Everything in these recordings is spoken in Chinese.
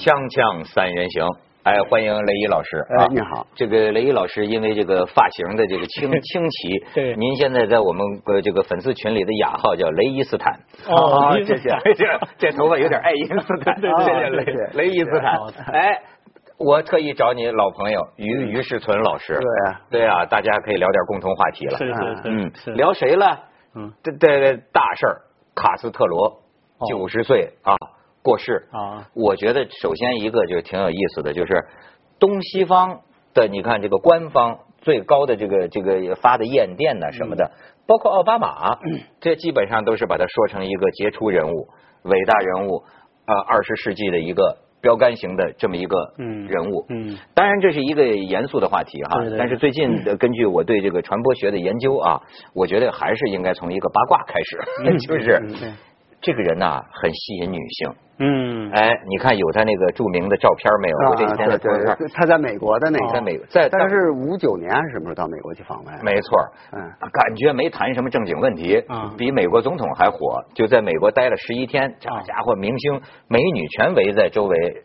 锵锵三人行，哎，欢迎雷伊老师啊！你好，这个雷伊老师因为这个发型的这个清 清奇，对，您现在在我们呃这个粉丝群里的雅号叫雷伊斯坦。哦，谢谢。这这头发有点 爱因斯坦，对谢谢雷雷伊斯坦。哎，我特意找你老朋友于于世存老师。对对啊，大家可以聊点共同话题了。是是嗯是。聊谁了？嗯，这这大事儿，卡斯特罗九十岁啊。过世。啊，我觉得首先一个就挺有意思的，就是东西方的，你看这个官方最高的这个这个发的唁电呐什么的，包括奥巴马，这基本上都是把它说成一个杰出人物、伟大人物，呃，二十世纪的一个标杆型的这么一个人物。嗯，当然这是一个严肃的话题哈，但是最近的根据我对这个传播学的研究啊，我觉得还是应该从一个八卦开始，就是这个人呐很吸引女性。嗯，哎，你看有他那个著名的照片没有？我这几天在朋友圈，他在美国的那个，在美国在，但是五九年还是什么时候到美国去访问？没错，嗯，感觉没谈什么正经问题，嗯，比美国总统还火，就在美国待了十一天，这家伙明星美女全围在周围，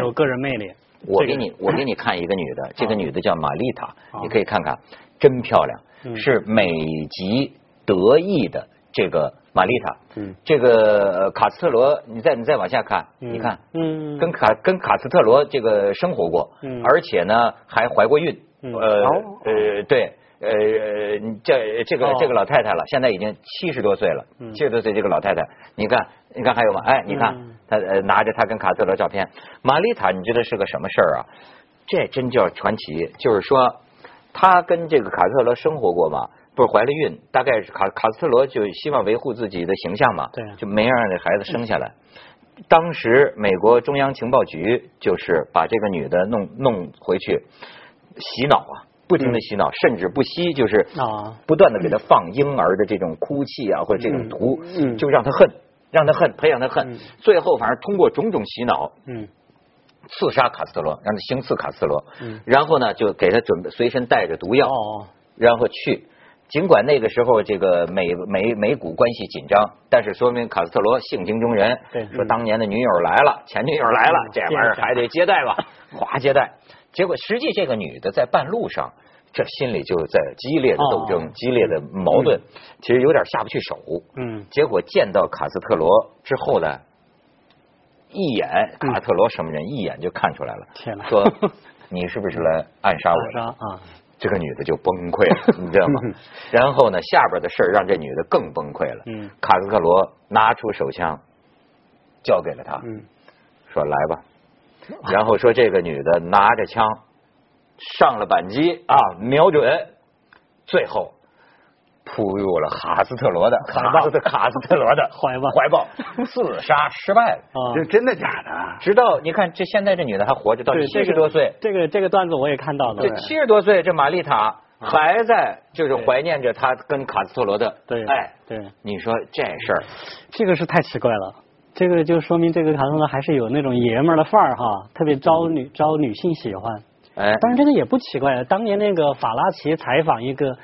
有个人魅力。我给你，我给你看一个女的，这个女的叫玛丽塔，你可以看看，真漂亮，是美籍德裔的这个。玛丽塔，嗯，这个卡斯特罗，你再你再往下看，你看，嗯，跟卡跟卡斯特罗这个生活过，嗯，而且呢还怀过孕，呃呃对，呃这这个这个老太太了，现在已经七十多岁了，七十多岁这个老太太，你看你看还有吗？哎，你看她呃拿着她跟卡斯特罗照片，玛丽塔你知道是个什么事儿啊？这真叫传奇，就是说她跟这个卡斯特罗生活过嘛。不是怀了孕，大概是卡卡斯特罗就希望维护自己的形象嘛，对，就没让这孩子生下来。当时美国中央情报局就是把这个女的弄弄回去洗脑啊，不停的洗脑，甚至不惜就是啊，不断的给她放婴儿的这种哭泣啊或者这种图，嗯，就让她恨，让她恨，培养她恨。最后反正通过种种洗脑，嗯，刺杀卡斯特罗，让他行刺卡斯特罗，嗯，然后呢就给他准备随身带着毒药，哦，然后去。尽管那个时候这个美美美股关系紧张，但是说明卡斯特罗性情中人。对，说当年的女友来了，前女友来了，这玩意儿还得接待吧，哗接待。结果实际这个女的在半路上，这心里就在激烈的斗争、激烈的矛盾，其实有点下不去手。嗯。结果见到卡斯特罗之后呢，一眼卡斯特罗什么人，一眼就看出来了。说 你是不是来暗杀我？暗杀啊！这个女的就崩溃了，你知道吗？然后呢，下边的事儿让这女的更崩溃了。嗯，卡斯克罗拿出手枪，交给了她，嗯，说来吧。然后说这个女的拿着枪上了扳机啊，瞄准，最后扑入了卡斯特罗的卡斯特卡斯特罗的 怀抱怀抱，自杀失败了。啊，这真的假的？直到你看，这现在这女的还活着，到七十多岁。这个这个段子我也看到了。这七十多岁，这玛丽塔还在就是怀念着她跟卡斯特罗的对哎对。你说这事儿，这个是太奇怪了。这个就说明这个卡斯特罗还是有那种爷们儿的范儿哈，特别招女招女性喜欢。哎，但是这个也不奇怪，当年那个法拉奇采访一个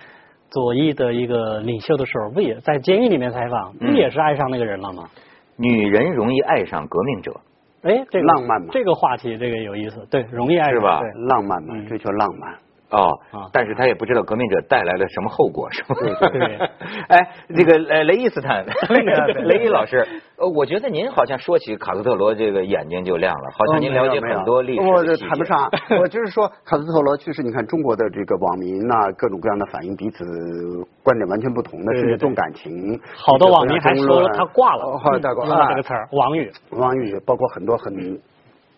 左翼的一个领袖的时候，不也在监狱里面采访，不也是爱上那个人了吗？女人容易爱上革命者。哎，这个浪漫嘛，这个话题这个有意思，对，容易爱上是吧？浪漫嘛，追求浪漫。哦，但是他也不知道革命者带来了什么后果，是吧？对，哎，这个呃，雷伊斯坦，雷伊老师，呃，我觉得您好像说起卡斯特罗这个眼睛就亮了，好像您了解很多历史我这谈不上，我就是说卡斯特罗去世，你看中国的这个网民呐，各种各样的反应，彼此观点完全不同的，甚至重感情。好多网民还说了他挂了，后来大挂了这个词儿，王宇，王宇，包括很多很。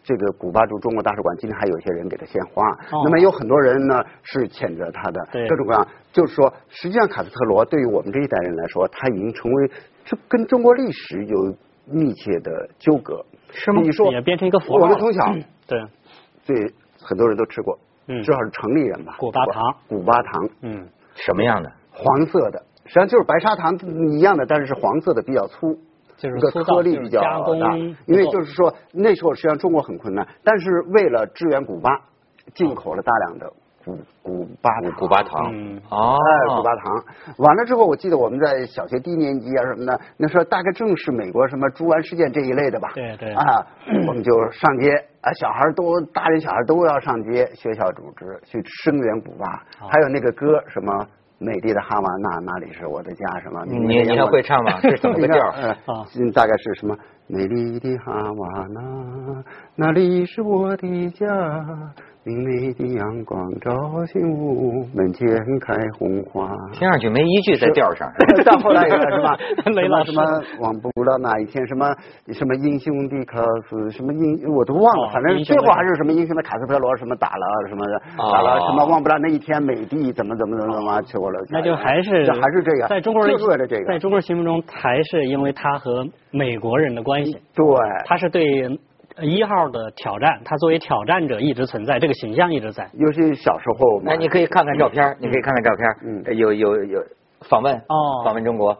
这个古巴驻中国大使馆今天还有一些人给他献花，那么有很多人呢是谴责他的，各种各样，就是说，实际上卡斯特罗对于我们这一代人来说，他已经成为这跟中国历史有密切的纠葛，是吗？你说也变成一个符号。我们从小 对。对很多人都吃过，嗯。至少是城里人吧，古巴糖，古巴糖，嗯，什么样的？黄色的，实际上就是白砂糖一样的，但是是黄色的，比较粗。就是个颗粒比较大，因为就是说那时候实际上中国很困难，但是为了支援古巴，进口了大量的古古巴古巴堂，哦，古巴堂。完了之后，我记得我们在小学低年级啊什么的，那时候大概正是美国什么猪湾事件这一类的吧。对对。啊，我们就上街啊，小孩都大人小孩都要上街，学校组织去声援古巴，还有那个歌什么。美丽的哈瓦那，那里是我的家，什么？你你还会唱吗？是怎么个调？嗯，大概是什么？美丽的哈瓦那，那里是我的家。明媚的阳光照进屋，门前开红花。听上去没一句在调上。到后来是吧？什么什么忘不了哪一天，什么什么英雄的卡斯，什么英我都忘了，反正最后还是什么英雄的卡斯特罗什么打了什么的，打了什么忘不了那一天美帝怎么怎么怎么怎么去过了。那就还是还是这个，在中国人为了这个，在中国人心目中还是因为他和美国人的关系。对，他是对。一号的挑战，他作为挑战者一直存在，这个形象一直在。尤其小时候，那你可以看看照片，你可以看看照片，嗯，有有有访问，哦，访问中国，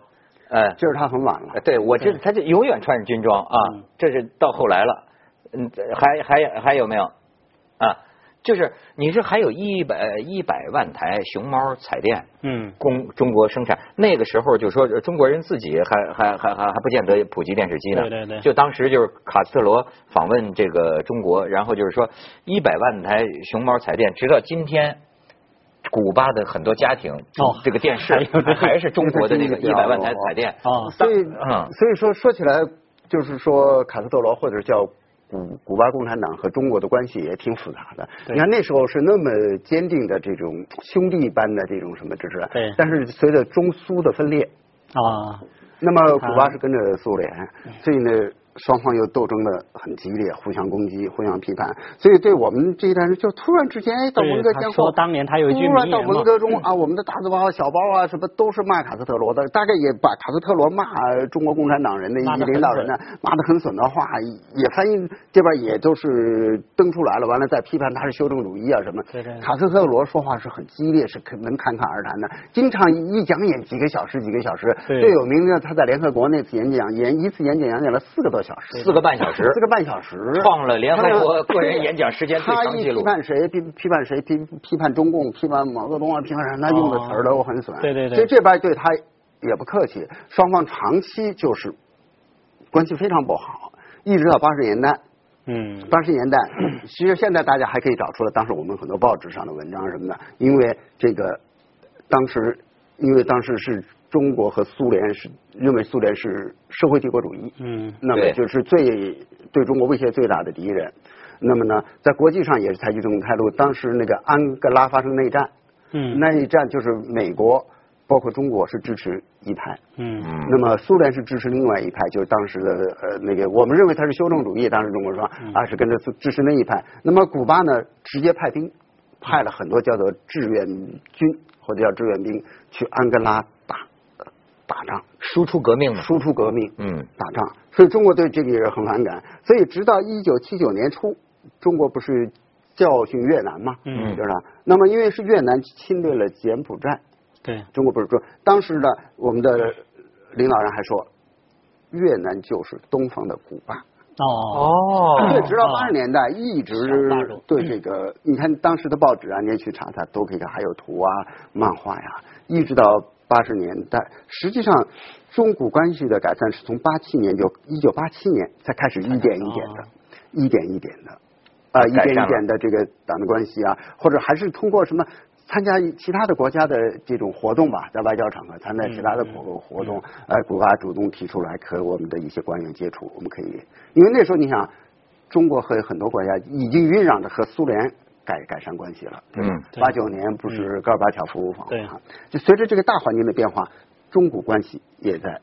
呃，就是他很晚了。对，我这他就永远穿着军装啊，这是到后来了，嗯，还还还有没有啊？就是你是还有一百一百万台熊猫彩电，嗯，供中国生产。那个时候就说中国人自己还还还还还不见得普及电视机呢。对对对。就当时就是卡斯特罗访问这个中国，然后就是说一百万台熊猫彩电，直到今天，古巴的很多家庭哦，这个电视还是中国的那个 一百万台彩电啊。所以嗯，所以说说起来，就是说卡斯特罗或者叫。古古巴共产党和中国的关系也挺复杂的。你看那时候是那么坚定的这种兄弟般的这种什么，支持，对。但是随着中苏的分裂啊，那么古巴是跟着苏联，所以呢。双方又斗争的很激烈，互相攻击，互相批判，所以对我们这一代人，就突然之间，哎，到文革前后，说当年他有一句突然到文革中啊，我们的大字报、小报啊，什么都是骂卡斯特罗的，大概也把卡斯特罗骂中国共产党人的一些领导人呢，骂的很损的话，也翻译这边也都是登出来了，完了再批判他是修正主义啊什么。卡斯特罗说话是很激烈，是可能侃侃而谈的，经常一讲演几个小时，几个小时。最有名的他在联合国那次演讲，演一次演讲演讲了四个多小时，四个半小。时，四个半小时，创了联合国个人演讲时间最长记录。批判谁？批批判谁？批批判中共？批判毛泽东啊？批判啥？他用的词儿都很损。对对对。所以这边对他也不客气，双方长期就是关系非常不好，一直到八十年代。嗯。八十年代，其实现在大家还可以找出来，当时我们很多报纸上的文章什么的，因为这个当时，因为当时是。中国和苏联是认为苏联是社会帝国主义，嗯，那么就是最对中国威胁最大的敌人。那么呢，在国际上也是采取这种态度。当时那个安哥拉发生内战，嗯，内战就是美国包括中国是支持一派，嗯，那么苏联是支持另外一派，就是当时的呃那个我们认为他是修正主义，当时中国说啊是跟着支持那一派。那么古巴呢，直接派兵，派了很多叫做志愿军或者叫志愿兵去安哥拉打。仗，输出革命，输出革命，嗯，打仗，所以中国对这个也是很反感。所以直到一九七九年初，中国不是教训越南吗？嗯，就是。那么因为是越南侵略了柬埔寨，对，中国不是说当时的我们的领导人还说，越南就是东方的古巴。哦哦，对，直到八十年代一直对这个，你看当时的报纸啊，你也去查查，都可以看，还有图啊、漫画呀，一直到。八十年代，实际上中古关系的改善是从八七年就一九八七年才开始一点一点的，一点一点的啊，一点一点的这个党的关系啊，或者还是通过什么参加其他的国家的这种活动吧，在外交场合参加其他的活活动，呃，古巴主动提出来和我们的一些官员接触，我们可以，因为那时候你想，中国和很多国家已经酝酿着和苏联。改改善关系了，嗯，八九年不是戈尔巴乔夫访问哈，就随着这个大环境的变化，中古关系也在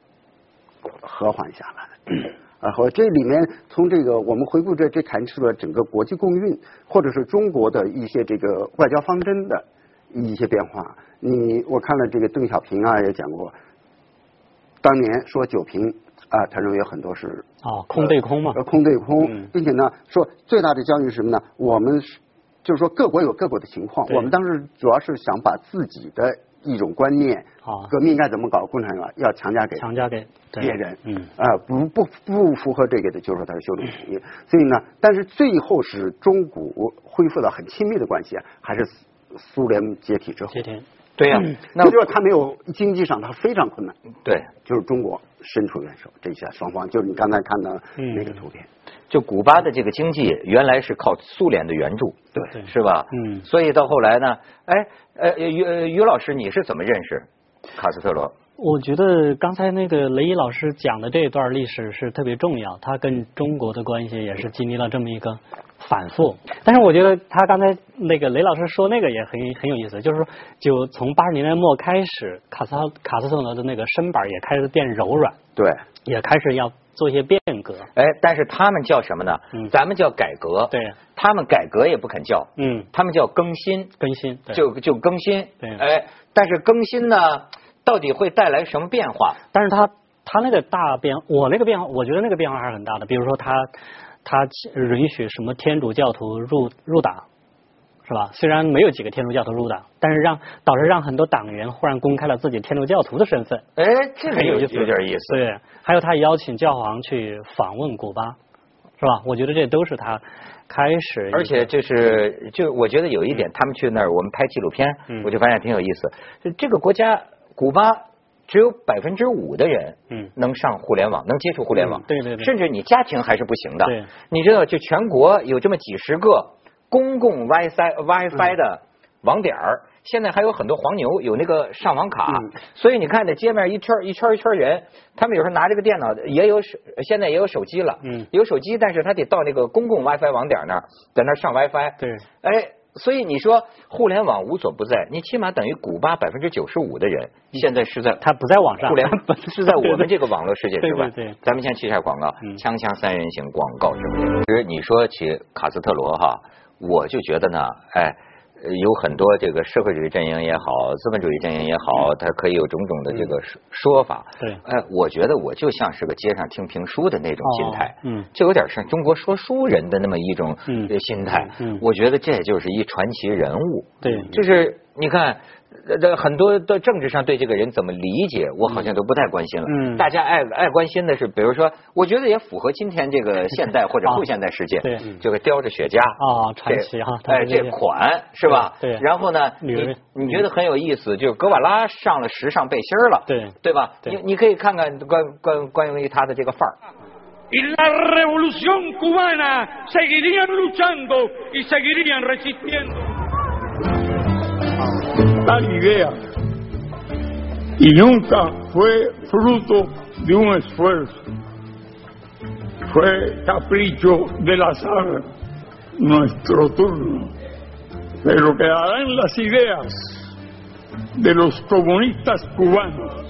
和缓下来。啊，和这里面从这个我们回顾这这谈出了整个国际共运，或者是中国的一些这个外交方针的一些变化。你我看了这个邓小平啊也讲过，当年说九平啊，他认为有很多是啊空对空嘛，空对空，并且呢说最大的教育是什么呢？我们是。就是说，各国有各国的情况。我们当时主要是想把自己的一种观念，啊，革命应该怎么搞，共产党要强加给强加给别人，嗯，啊，不不不符合这个的，就是说它是修正主义。所以呢，但是最后是中古恢复了很亲密的关系，还是苏联解体之后。解体。对呀，那就是他没有经济上他非常困难。对，就是中国伸出援手，这下双方就是你刚才看到那个图片，就古巴的这个经济原来是靠苏联的援助，对，是吧？嗯，所以到后来呢，哎，呃，于于老师你是怎么认识卡斯特罗？我觉得刚才那个雷伊老师讲的这一段历史是特别重要，他跟中国的关系也是经历了这么一个。反复，但是我觉得他刚才那个雷老师说那个也很很有意思，就是说，就从八十年代末开始，卡斯卡斯特罗的那个身板也开始变柔软，对，也开始要做一些变革。哎，但是他们叫什么呢？嗯，咱们叫改革，对，他们改革也不肯叫，嗯，他们叫更新，更新，就就更新，对，哎，但是更新呢，到底会带来什么变化？但是他他那个大变，我那个变化，我觉得那个变化还是很大的，比如说他。他允许什么天主教徒入入党，是吧？虽然没有几个天主教徒入党，但是让导致让很多党员忽然公开了自己天主教徒的身份。哎，这个有有点意思。对，还有他邀请教皇去访问古巴，是吧？我觉得这都是他开始。而且就是就我觉得有一点，他们去那儿，我们拍纪录片，我就发现挺有意思。就这个国家古巴。只有百分之五的人，嗯，能上互联网，能接触互联网，对对对，甚至你家庭还是不行的，对，你知道，就全国有这么几十个公共 WiFi WiFi 的网点儿，现在还有很多黄牛有那个上网卡，所以你看这街面一圈一圈一圈人，他们有时候拿这个电脑，也有手，现在也有手机了，嗯，有手机，但是他得到那个公共 WiFi 网点那儿，在那儿上 WiFi，对，哎。所以你说互联网无所不在，你起码等于古巴百分之九十五的人现在是在他不在网上，互联网 是在我们这个网络世界之外。对对，咱们先去一下广告，锵锵三人行广告是不是，其实你说起卡斯特罗哈，我就觉得呢，哎。有很多这个社会主义阵营也好，资本主义阵营也好，它可以有种种的这个说说法。对，哎，我觉得我就像是个街上听评书的那种心态，嗯，就有点像中国说书人的那么一种心态。嗯，我觉得这就是一传奇人物。对，就是你看。这很多的政治上对这个人怎么理解，我好像都不太关心了。嗯，大家爱爱关心的是，比如说，我觉得也符合今天这个 现代或者后现代世界。对，这个叼着雪茄。啊，传奇哈。哎，这款是吧？对。然后呢，你你觉得很有意思，就是格瓦拉上了时尚背心了。对。对吧？你你可以看看关关关于他的这个范儿。Tal idea. Y nunca fue fruto de un esfuerzo, fue capricho del azar nuestro turno, pero quedarán las ideas de los comunistas cubanos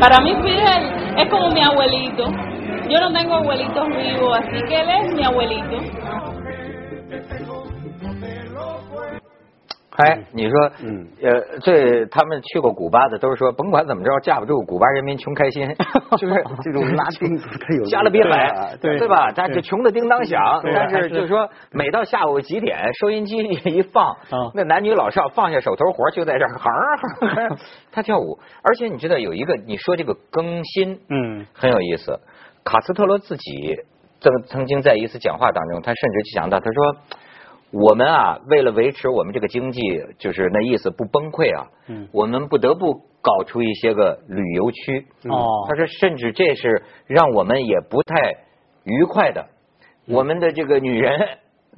Para mí Fidel es como mi abuelito. Yo no tengo abuelitos vivos, así que él es mi abuelito. 哎，你说，嗯，呃，这他们去过古巴的都是说，甭管怎么着，架不住古巴人民穷开心，就是这种拉丁加勒比海，对对吧？他就穷的叮当响，但是就是说，每到下午几点，收音机一放，那男女老少放下手头活，就在这儿哼，他跳舞。而且你知道有一个，你说这个更新，嗯，很有意思。卡斯特罗自己曾曾经在一次讲话当中，他甚至就讲到，他说。我们啊，为了维持我们这个经济，就是那意思不崩溃啊，嗯，我们不得不搞出一些个旅游区。哦，他说，甚至这是让我们也不太愉快的。我们的这个女人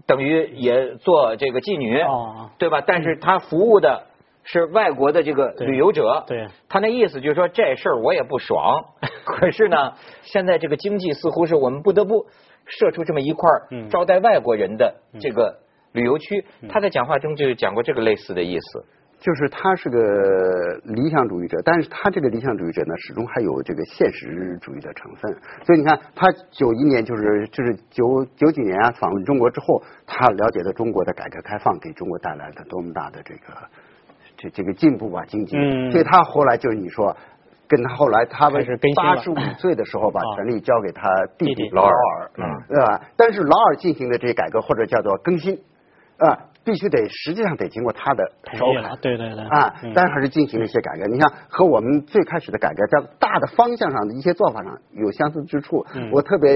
等于也做这个妓女，哦，对吧？但是她服务的是外国的这个旅游者。对，他那意思就是说，这事儿我也不爽。可是呢，现在这个经济似乎是我们不得不设出这么一块招待外国人的这个。旅游区，他在讲话中就讲过这个类似的意思，就是他是个理想主义者，但是他这个理想主义者呢，始终还有这个现实主义的成分。所以你看，他九一年就是就是九九几年啊访问中国之后，他了解到中国的改革开放给中国带来的多么大的这个这这个进步啊经济，嗯。所以他后来就是你说。跟他后来他们八十五岁的时候把啊。权力交给他弟弟劳劳尔。尔，嗯。对吧？但是劳尔进行的这些改革或者叫做更新，啊，必须得实际上得经过他的手同意了，对对对啊嗯，但是还是进行了一些改革。你像和我们最开始的改革在大的方向上的一些做法上有相似之处嗯，我特别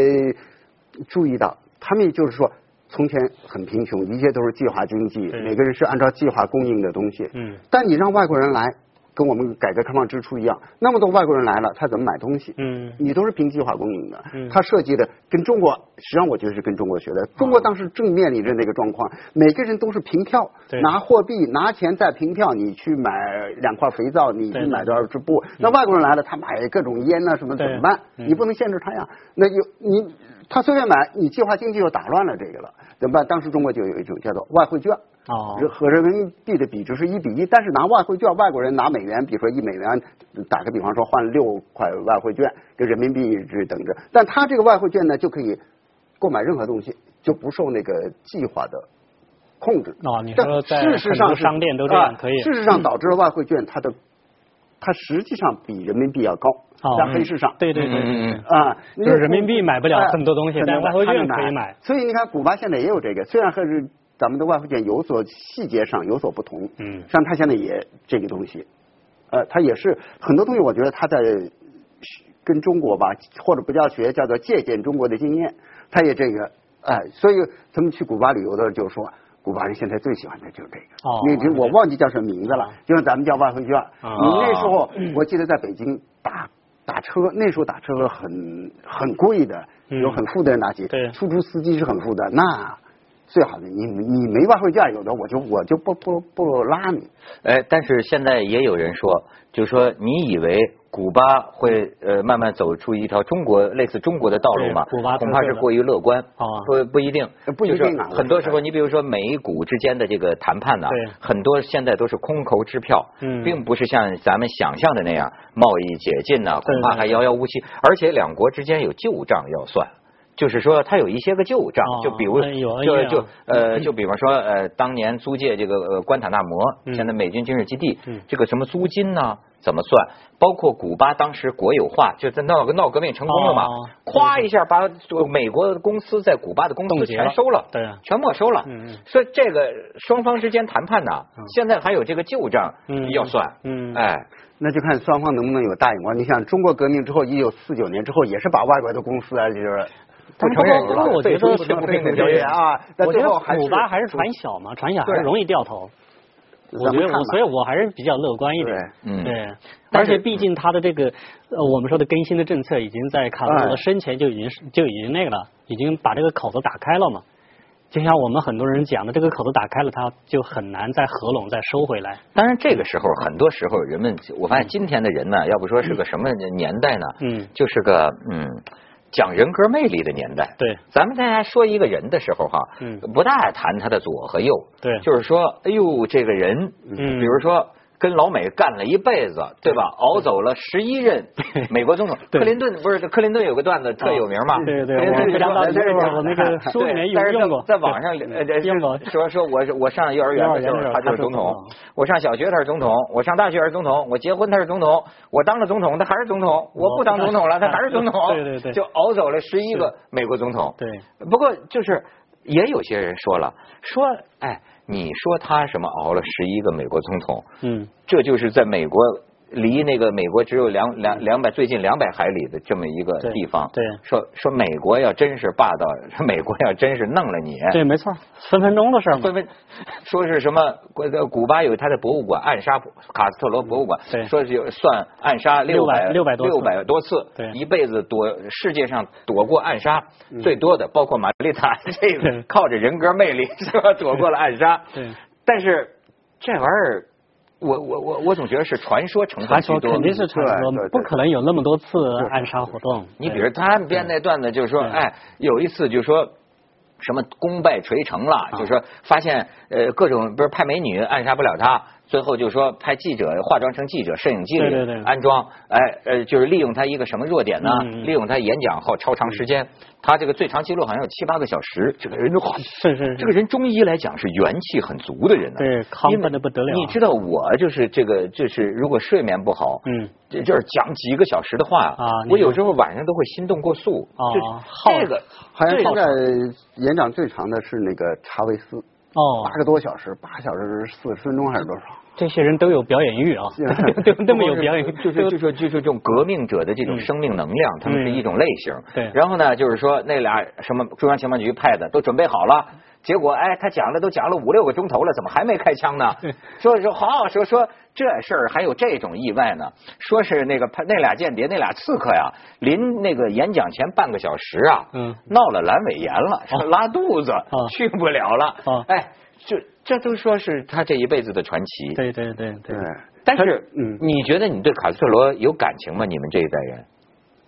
注意到，他们就是说。从前很贫穷，一切都是计划经济，每个人是按照计划供应的东西。嗯但你让外国人来，跟我们改革开放之初一样，那么多外国人来了，他怎么买东西？嗯你都是凭计划供应的。嗯他设计的跟中国，实际上我觉得是跟中国学的。中国当时正面临着那个状况，每个人都是凭票，拿货币拿钱再凭票，你去买两块肥皂，你去买多少支布。那外国人来了，他买各种烟呐、什么怎么办？嗯你不能限制他呀。那有你他随便买，你计划经济又打乱了这个了，怎么办？当时中国就有一种叫做外汇券。哦和人民币的比值是一比一，但是拿外汇券，外国人拿美元，比如说一美元，打个比方说换六块外汇券，跟人民币是等着，但他这个外汇券呢，就可以购买任何东西，就不受那个计划的控制。哦你但说在事实上是很多商店都这样啊可以事实上导致了外汇券它的它实际上比人民币要高，哦在黑市上。对对对啊，就是人民币买不了哎很多东西但外汇券可以买所以你看，古巴现在也有这个，虽然还是咱们的外汇券有所细节上有所不同，嗯像他现在也这个东西，呃，他也是很多东西，我觉得他在跟中国吧，或者不叫学，叫做借鉴中国的经验，他也这个，哎、所以他们去古巴旅游的就说。古巴人现在最喜欢的就是这个，哦因为我忘记叫什么名字了，就像咱们叫外汇券。哦你那时候我记得在北京打打车，那时候打车很很贵的，嗯有很富的人打起，对出租司机是很富的，那最好的你你没外汇券，有的我就我就不不不拉你。哎，但是现在也有人说，就是说你以为古巴会呃慢慢走出一条中国类似中国的道路吗？古巴恐怕是过于乐观。哦不不一定呃，不一定很多时候，你比如说美股之间的这个谈判呢对，很多现在都是空头支票，嗯并不是像咱们想象的那样贸易解禁呢，恐怕还遥遥无期，而且两国之间有旧账要算。就是说，它有一些个旧账，哦就比如就就呃，就比方说呃，当年租借这个呃关塔那摩，嗯现在美军军事基地嗯，这个什么租金呢？怎么算？包括古巴当时国有化，就在闹个闹革命成功了嘛哦，咵一下把美国的公司在古巴的公司全收了，对啊全没收了嗯嗯。所以这个双方之间谈判呢，现在还有这个旧账嗯要算，嗯哎。那就看双方能不能有大眼光。你像中国革命之后，一九四九年之后，也是把外国的公司啊，就是不承认不过我觉得废除不平等条约啊，我觉得古巴还是船小嘛，船小还是容易掉头。我觉得我，所以我还是比较乐观一点。嗯对，而且毕竟他的这个呃，我们说的更新的政策，已经在卡特罗哎生前就已经就已经那个了，已经把这个口子打开了嘛。就像我们很多人讲的，这个口子打开了，它就很难再合拢、再收回来。当然，这个时候很多时候人们，我发现今天的人呢，要不说是个什么年代呢？嗯就是个嗯。讲人格魅力的年代，对，咱们大家说一个人的时候哈，嗯。不大谈他的左和右，对。就是说，哎呦，这个人，嗯。比如说跟老美干了一辈子，对。吧？熬走了十一任 美国总统，克林顿不是克林顿有个段子特有名嘛？对对，对 但是有用过，在在网上。说说我是我上幼儿园的时候他就是总统。我上小学他是总统，我上大学他是总统，我结婚他是总统，我当了总统他还是总统，我不当总统了他还是总统，对对对。就熬走了十一个美国总统。对，不过就是也有些人说了，说哎，你说他什么熬了十一个美国总统，嗯，这就是在美国离那个美国只有两两两百最近两百海里的这么一个地方。对。说说美国要真是霸道，说美国要真是弄了你，对，没错，分分钟的事儿嘛。纷纷说是什么古古巴有他的博物馆暗杀卡斯特罗博物馆，对。说是有算暗杀六百600多六百多次，对。一辈子躲世界上躲过暗杀最多的，包括玛丽塔，这个靠着人格魅力是吧？躲过了暗杀，对，但是这玩意儿。我我我我总觉得是传说成分传居多，说肯定是传说不可能有那么多次暗杀活动。你比如他们编那段子，就是说，哎，有一次就说。什么功败垂成了，就是说发现呃各种不是派美女暗杀不了他，最后就说派记者化妆成记者，摄影机里对对对。安装，哎呃，就是利用他一个什么弱点呢？利用他演讲后超长时间，他这个最长记录好像有七八个小时，这个人哇，是是是。这个人中医来讲是元气很足的人呢、对亢奋的不得了。你知道我就是这个就是如果睡眠不好，嗯，这就是讲几个小时的话啊我有时候晚上都会心动过速，哦就是耗这个好像这个现在演讲最长的是那个查韦斯，哦。八，个多小时，八小时四十分钟还是多少？这些人都有表演欲啊，都都这么有表演欲，就是就是说就是这种革命者的这种生命能量，他们是一种类型。对。然后呢，就是说那俩什么中央情报局派的都准备好了，结果哎，他讲了都讲了五六个钟头了，怎么还没开枪呢？说说好说说这事儿还有这种意外呢，说是那个派那俩间谍那俩刺客呀，临那个演讲前半个小时啊，嗯闹了阑尾炎了，说拉肚子，啊去不了了。啊哎，这这都说是他这一辈子的传奇。对对对对对，但是，嗯你觉得你对卡斯特罗有感情吗？你们这一代人？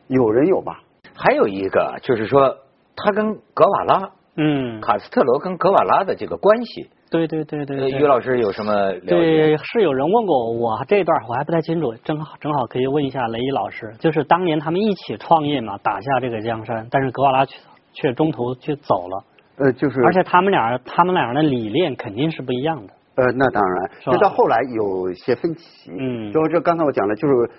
有人有吧？还有一个就是说，他跟格瓦拉，嗯，卡斯特罗跟格瓦拉的这个关系，对对对对于老师有什么了解？对，是有人问过我这一段，我还不太清楚，正好正好可以问一下雷伊老师，就是当年他们一起创业嘛，打下这个江山，但是格瓦拉却却中途却走了，呃，就是而且他们俩他们俩的理念肯定是不一样的。呃，那当然，就到后来有些分歧。嗯就这刚才我讲了，就是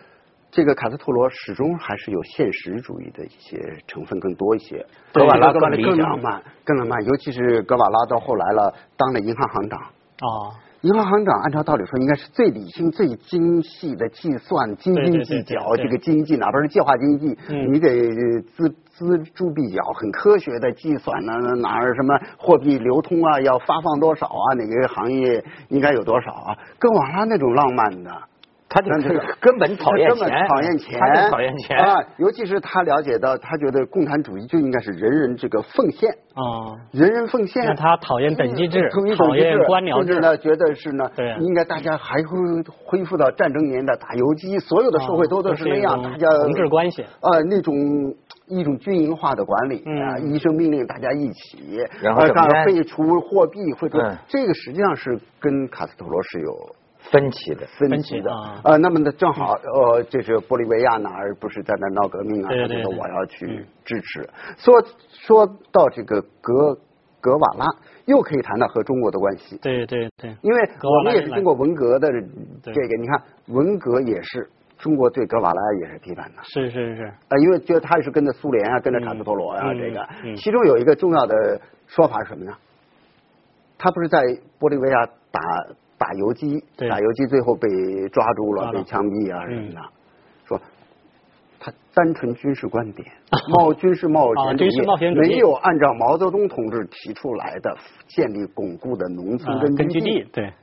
这个卡斯特罗始终还是有现实主义的一些成分更多一些。格瓦拉更更浪漫，更浪漫，尤其是格瓦拉到后来了，当了银行行长。哦，银行行长按照道理说应该是最理性、最精细的计算、斤斤计较。这个经济哪怕是计划经济，嗯你得锱锱铢必较，很科学的计算呢，哪儿什么货币流通啊，要发放多少啊，哪个行业应该有多少啊？跟瓦拉那种浪漫的。他就是 根本讨厌钱，讨厌钱，他讨厌钱。啊！尤其是他了解到，他觉得共产主义就应该是人人这个奉献，哦，人人奉献。他讨厌等级制统一，讨厌官僚制。甚至呢，觉得是呢，对应该大家还会恢复到战争年代打游击，所有的社会都都是那样，哦大家同志关系。呃，那种一种军营化的管理啊，嗯一声命令大家一起，然后废除货币，会这个实际上是跟卡斯特罗是有分歧的，分分歧的。啊。呃，那么呢，正好呃，这是玻利维亚呢，而不是在那闹革命啊？对对对他就说我要去嗯。支持。说说到这个格格瓦拉，又可以谈到和中国的关系。对对对，因为我们也是经过文革的这个，你看文革也是中国对格瓦拉也是批判的，是是是，呃，因为觉得他也是跟着苏联啊，跟着卡斯特罗啊、嗯这个。嗯，其中有一个重要的说法是什么呢？他不是在玻利维亚打打游击，对。打游击最后被抓住了，被枪毙啊嗯什么的，说他单纯军事观点，冒军事冒险主义没有按照毛泽东同志提出来的建立巩固的农村啊根据地，对，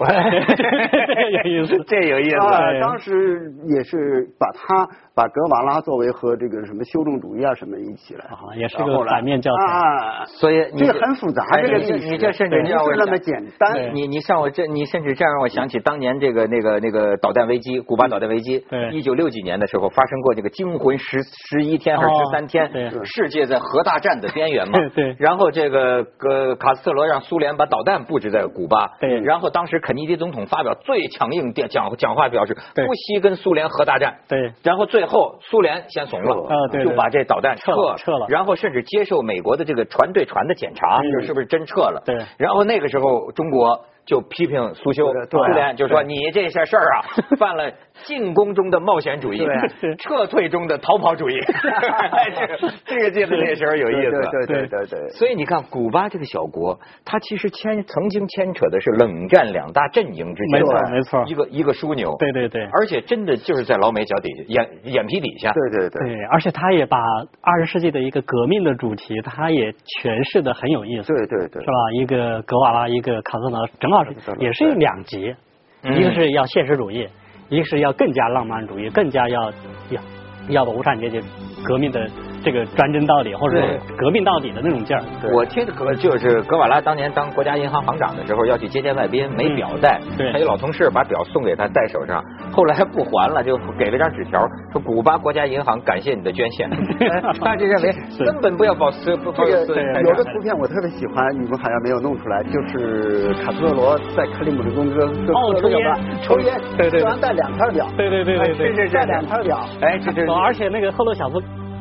有意思，这有意思。啊，当时也是把他把格瓦拉作为和这个什么修正主义啊什么一起来，啊也是个然后来反面教材啊。所以你这个很复杂，这个历史你这甚至不让我想是那么简单。对你你像我这，你甚至这样让我想起当年这个那个那个导弹危机，古巴导弹危机，对一九六几年的时候发生过这个惊魂十十一天还是哦十三天，对世界在核大战的边缘嘛，对对然后这个呃卡斯特罗让苏联把导弹布置在古巴，对然后当时肯尼迪总统发表最强硬电讲讲话，表示对不惜跟苏联核大战，对然后最后苏联先怂了，啊对对。就把这导弹撤撤了撤了。然后甚至接受美国的这个船对船的检查，是不是真撤了。对。然后那个时候中国就批评苏修，对对苏联就说你这些事儿啊，犯了进攻中的冒险主义，撤退中的逃跑主义。这个这个记得那时候有意思。对对对对对。所以你看，古巴这个小国，它其实牵曾经牵扯的是冷战两大阵营之间没错没错一个一个枢纽。对对对而且真的就是在老美脚底下眼眼皮底下。对对对，对，而且他也把二十世纪的一个革命的主题，他也诠释的很有意思，对对对是吧？一个格瓦拉，一个卡斯特罗，也是两极，嗯。一个是要现实主义，一个是要更加浪漫主义，更加要要要把无产阶级革命的这个专政到底，或者革命到底的那种劲儿。我听格就是格瓦拉当年当国家银行行长的时候要去接见外宾，没表带，他有老同事把表送给他戴手上，后来不还了，就给了张纸条，说古巴国家银行感谢你的捐献。他就认为根本不要保持不这个有个图片我特别喜欢，你们好像没有弄出来，就是。卡斯特罗在克里姆林宫跟哦抽烟抽烟，对对，突然戴两块表，对对对对对，戴两块表，哎这这，而且那个赫鲁晓夫。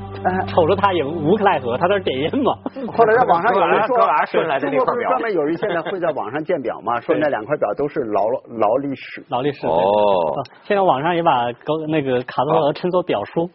瞅着他也无可奈何，他在点烟嘛。后来在网上有人说，说来的那块表，专门有人现在会在网上鉴表嘛，说那两块表都是劳劳力士。劳力士。哦。现在网上也把高那个卡罗罗称作表叔。